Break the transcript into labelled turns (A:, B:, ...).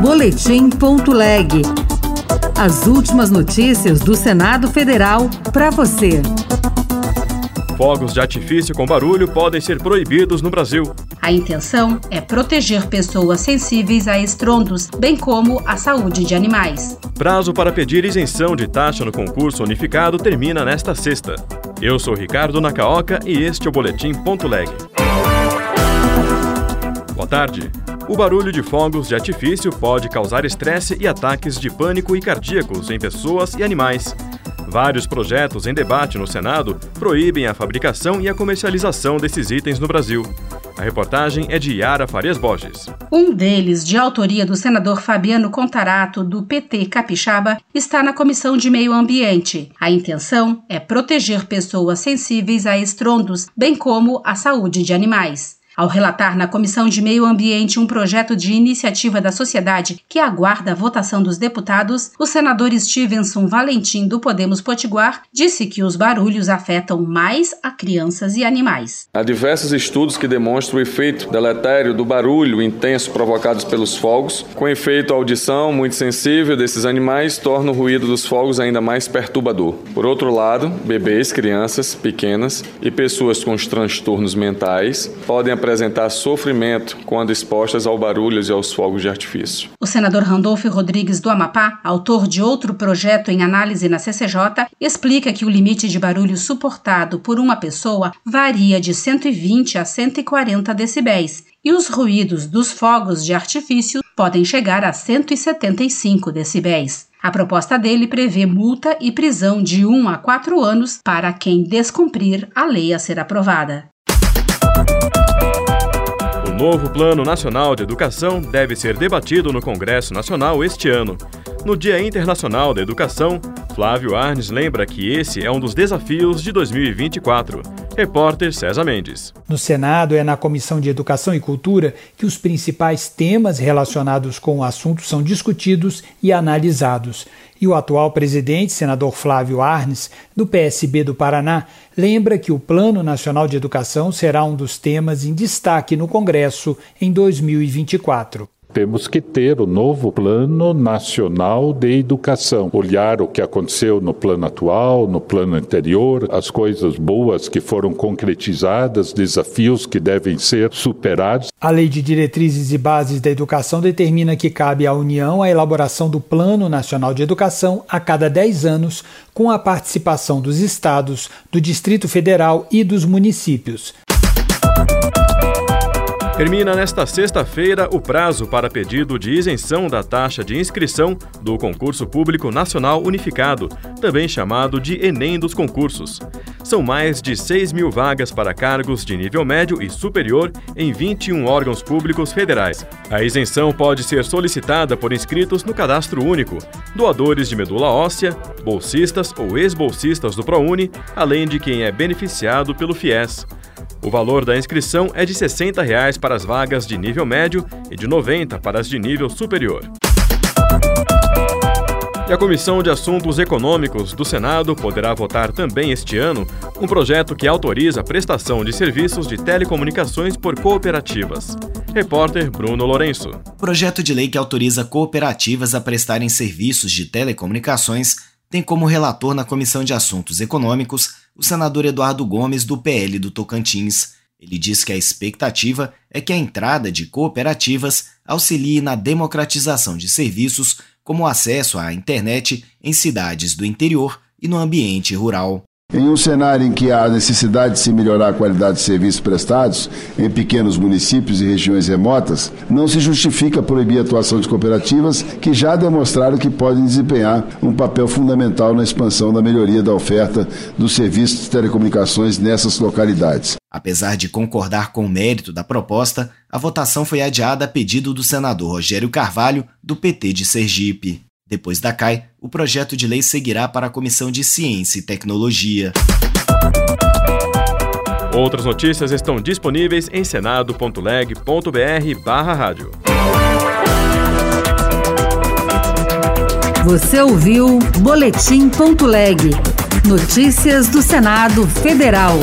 A: Boletim.leg. As últimas notícias do Senado Federal para você.
B: Fogos de artifício com barulho podem ser proibidos no Brasil.
C: A intenção é proteger pessoas sensíveis a estrondos, bem como a saúde de animais.
B: Prazo para pedir isenção de taxa no concurso unificado termina nesta sexta. Eu sou Ricardo Nacaoca e este é o Boletim Ponto Leg. Boa tarde. O barulho de fogos de artifício pode causar estresse e ataques de pânico e cardíacos em pessoas e animais. Vários projetos em debate no Senado proíbem a fabricação e a comercialização desses itens no Brasil. A reportagem é de Yara Farias Borges.
C: Um deles, de autoria do senador Fabiano Contarato, do PT Capixaba, está na Comissão de Meio Ambiente. A intenção é proteger pessoas sensíveis a estrondos, bem como a saúde de animais. Ao relatar na Comissão de Meio Ambiente um projeto de iniciativa da sociedade que aguarda a votação dos deputados, o senador Stevenson Valentim do Podemos Potiguar disse que os barulhos afetam mais a crianças e animais.
D: Há diversos estudos que demonstram o efeito deletério do barulho intenso provocado pelos fogos. Com efeito, a audição muito sensível desses animais torna o ruído dos fogos ainda mais perturbador. Por outro lado, bebês, crianças pequenas e pessoas com os transtornos mentais podem apresentar sofrimento quando expostas ao barulhos e aos fogos de artifício.
C: O senador Randolfo Rodrigues do Amapá, autor de outro projeto em análise na CCJ, explica que o limite de barulho suportado por uma pessoa varia de 120 a 140 decibéis e os ruídos dos fogos de artifício podem chegar a 175 decibéis. A proposta dele prevê multa e prisão de 1 a 4 anos para quem descumprir a lei a ser aprovada
B: novo Plano Nacional de Educação deve ser debatido no Congresso Nacional este ano. No Dia Internacional da Educação, Flávio Arnes lembra que esse é um dos desafios de 2024. Repórter César Mendes.
E: No Senado, é na Comissão de Educação e Cultura que os principais temas relacionados com o assunto são discutidos e analisados. E o atual presidente, senador Flávio Arnes, do PSB do Paraná, lembra que o Plano Nacional de Educação será um dos temas em destaque no Congresso em 2024.
F: Temos que ter o novo Plano Nacional de Educação, olhar o que aconteceu no plano atual, no plano anterior, as coisas boas que foram concretizadas, desafios que devem ser superados.
E: A Lei de Diretrizes e Bases da Educação determina que cabe à União a elaboração do Plano Nacional de Educação a cada 10 anos, com a participação dos estados, do Distrito Federal e dos municípios.
B: Termina nesta sexta-feira o prazo para pedido de isenção da taxa de inscrição do Concurso Público Nacional Unificado, também chamado de Enem dos Concursos. São mais de 6 mil vagas para cargos de nível médio e superior em 21 órgãos públicos federais. A isenção pode ser solicitada por inscritos no Cadastro Único, doadores de medula óssea, bolsistas ou ex-bolsistas do ProUni, além de quem é beneficiado pelo FIES. O valor da inscrição é de 60 reais para as vagas de nível médio e de R$ 90 para as de nível superior. E a Comissão de Assuntos Econômicos do Senado poderá votar também este ano um projeto que autoriza a prestação de serviços de telecomunicações por cooperativas. Repórter Bruno Lourenço.
G: Projeto de lei que autoriza cooperativas a prestarem serviços de telecomunicações tem como relator na Comissão de Assuntos Econômicos o senador Eduardo Gomes, do PL do Tocantins. Ele diz que a expectativa é que a entrada de cooperativas auxilie na democratização de serviços, como o acesso à internet em cidades do interior e no ambiente rural.
H: Em um cenário em que há necessidade de se melhorar a qualidade de serviços prestados em pequenos municípios e regiões remotas, não se justifica proibir a atuação de cooperativas que já demonstraram que podem desempenhar um papel fundamental na expansão da melhoria da oferta dos serviços de telecomunicações nessas localidades.
G: Apesar de concordar com o mérito da proposta, a votação foi adiada a pedido do senador Rogério Carvalho, do PT de Sergipe. Depois da CAI, o projeto de lei seguirá para a Comissão de Ciência e Tecnologia.
B: Outras notícias estão disponíveis em senado.leg.br/rádio.
A: Você ouviu Boletim.leg. Notícias do Senado Federal.